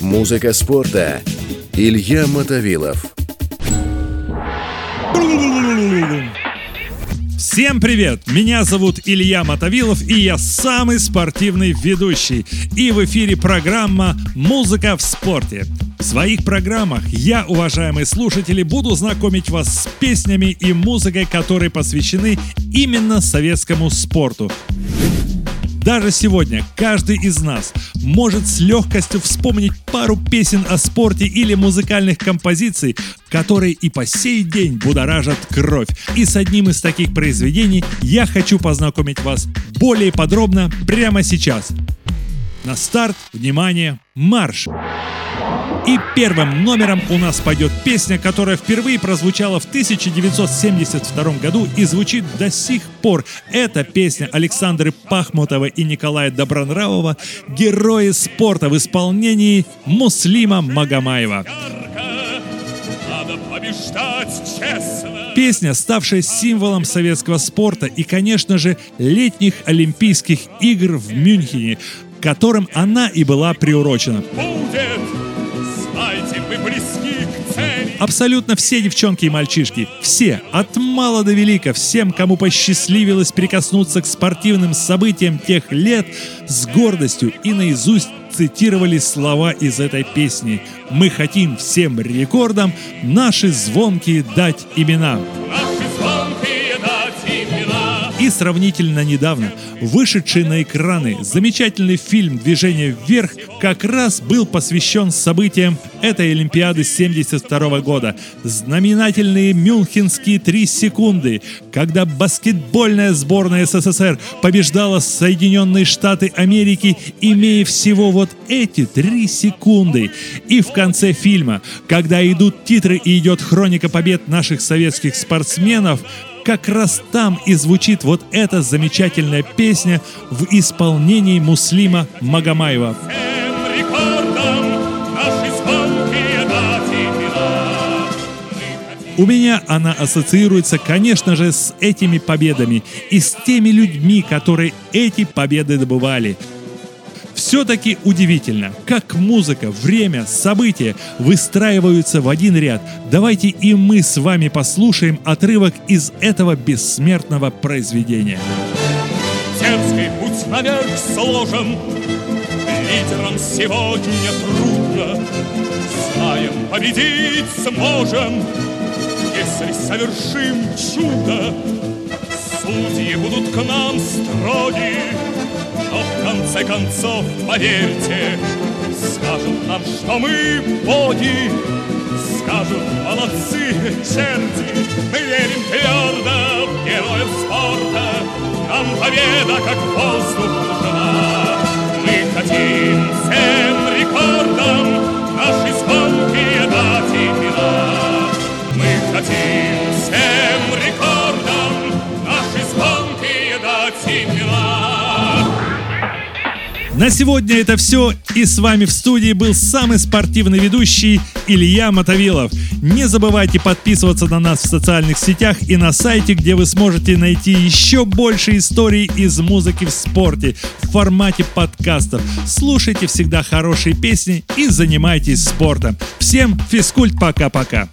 Музыка спорта. Илья Мотовилов. Всем привет! Меня зовут Илья Мотовилов, и я самый спортивный ведущий. И в эфире программа «Музыка в спорте». В своих программах я, уважаемые слушатели, буду знакомить вас с песнями и музыкой, которые посвящены именно советскому спорту. Даже сегодня каждый из нас может с легкостью вспомнить пару песен о спорте или музыкальных композиций, которые и по сей день будоражат кровь. И с одним из таких произведений я хочу познакомить вас более подробно прямо сейчас. На старт, внимание, марш! И первым номером у нас пойдет песня, которая впервые прозвучала в 1972 году и звучит до сих пор. Это песня Александры Пахмутова и Николая Добронравова «Герои спорта» в исполнении Муслима Магомаева. Песня, ставшая символом советского спорта и, конечно же, летних Олимпийских игр в Мюнхене, которым она и была приурочена. Абсолютно все девчонки и мальчишки, все, от мала до велика, всем, кому посчастливилось прикоснуться к спортивным событиям тех лет, с гордостью и наизусть цитировали слова из этой песни. «Мы хотим всем рекордам наши звонкие дать имена». И сравнительно недавно вышедший на экраны замечательный фильм «Движение вверх» как раз был посвящен событиям этой Олимпиады 72 года. Знаменательные мюнхенские три секунды, когда баскетбольная сборная СССР побеждала Соединенные Штаты Америки, имея всего вот эти три секунды. И в конце фильма, когда идут титры и идет хроника побед наших советских спортсменов, как раз там и звучит вот эта замечательная песня в исполнении Муслима Магомаева. У меня она ассоциируется, конечно же, с этими победами и с теми людьми, которые эти победы добывали – все-таки удивительно, как музыка, время, события выстраиваются в один ряд. Давайте и мы с вами послушаем отрывок из этого бессмертного произведения. Дерзкий путь наверх сложен, лидерам сегодня трудно. Знаем, победить сможем, если совершим чудо. Судьи будут к нам строги, но в конце концов, поверьте, Скажут нам, что мы боги, Скажут, молодцы, черти, Мы верим твердо в героев спорта, Нам победа, как воздух, нужна. Мы хотим На сегодня это все, и с вами в студии был самый спортивный ведущий Илья Мотовилов. Не забывайте подписываться на нас в социальных сетях и на сайте, где вы сможете найти еще больше историй из музыки в спорте в формате подкастов. Слушайте всегда хорошие песни и занимайтесь спортом. Всем физкульт пока-пока.